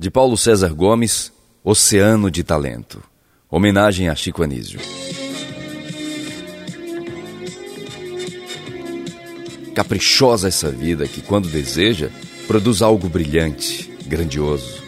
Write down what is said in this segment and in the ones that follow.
De Paulo César Gomes, Oceano de Talento. Homenagem a Chico Anísio. Caprichosa essa vida que, quando deseja, produz algo brilhante, grandioso.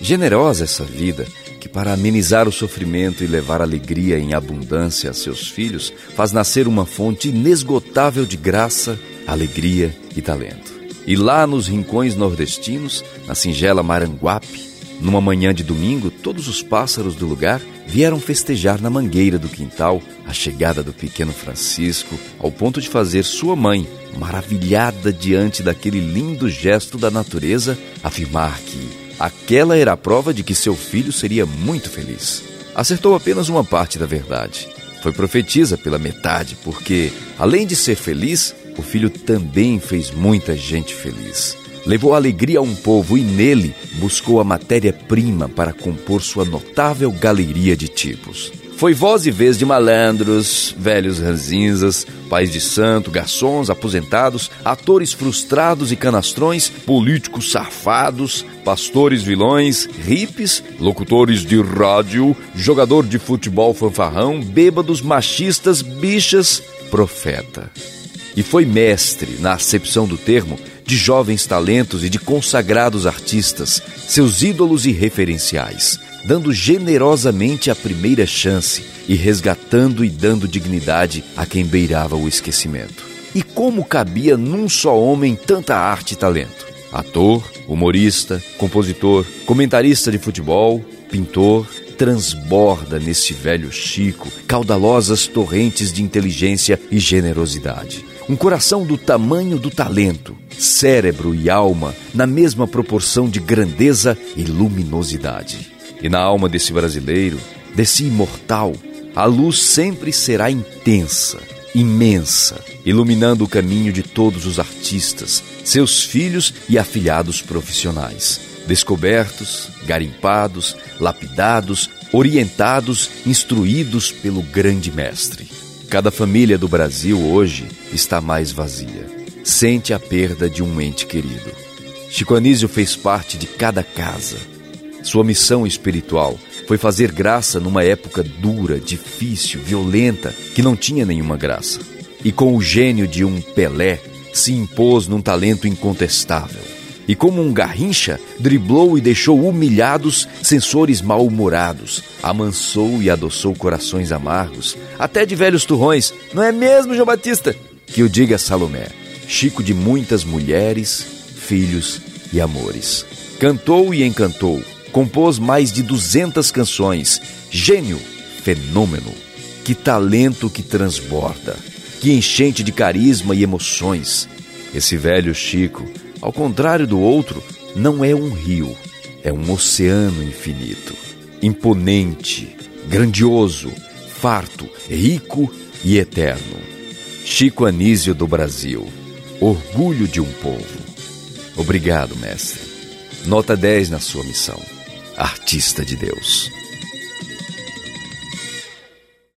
Generosa essa vida que, para amenizar o sofrimento e levar alegria em abundância a seus filhos, faz nascer uma fonte inesgotável de graça, alegria e talento. E lá nos rincões nordestinos, na singela Maranguape, numa manhã de domingo, todos os pássaros do lugar vieram festejar na mangueira do quintal a chegada do pequeno Francisco, ao ponto de fazer sua mãe, maravilhada diante daquele lindo gesto da natureza, afirmar que aquela era a prova de que seu filho seria muito feliz. Acertou apenas uma parte da verdade. Foi profetisa pela metade, porque, além de ser feliz, o filho também fez muita gente feliz. Levou alegria a um povo e nele buscou a matéria-prima para compor sua notável galeria de tipos. Foi voz e vez de malandros, velhos ranzinzas, pais de santo, garçons, aposentados, atores frustrados e canastrões, políticos safados, pastores vilões, hippies, locutores de rádio, jogador de futebol fanfarrão, bêbados, machistas, bichas, profeta e foi mestre, na acepção do termo, de jovens talentos e de consagrados artistas, seus ídolos e referenciais, dando generosamente a primeira chance e resgatando e dando dignidade a quem beirava o esquecimento. E como cabia num só homem tanta arte e talento? Ator, humorista, compositor, comentarista de futebol, pintor, transborda nesse velho Chico caudalosas torrentes de inteligência e generosidade um coração do tamanho do talento, cérebro e alma na mesma proporção de grandeza e luminosidade. E na alma desse brasileiro, desse imortal, a luz sempre será intensa, imensa, iluminando o caminho de todos os artistas, seus filhos e afilhados profissionais, descobertos, garimpados, lapidados, orientados, instruídos pelo grande mestre. Cada família do Brasil hoje está mais vazia. Sente a perda de um ente querido. Chico Anísio fez parte de cada casa. Sua missão espiritual foi fazer graça numa época dura, difícil, violenta, que não tinha nenhuma graça. E com o gênio de um Pelé, se impôs num talento incontestável e, como um garrincha, driblou e deixou humilhados censores mal-humorados, amansou e adoçou corações amargos, até de velhos turrões, não é mesmo, João Batista? Que o diga Salomé, Chico de muitas mulheres, filhos e amores. Cantou e encantou, compôs mais de duzentas canções, gênio, fenômeno, que talento que transborda, que enchente de carisma e emoções. Esse velho Chico ao contrário do outro, não é um rio, é um oceano infinito, imponente, grandioso, farto, rico e eterno. Chico Anísio do Brasil, orgulho de um povo. Obrigado, mestre. Nota 10 na sua missão. Artista de Deus.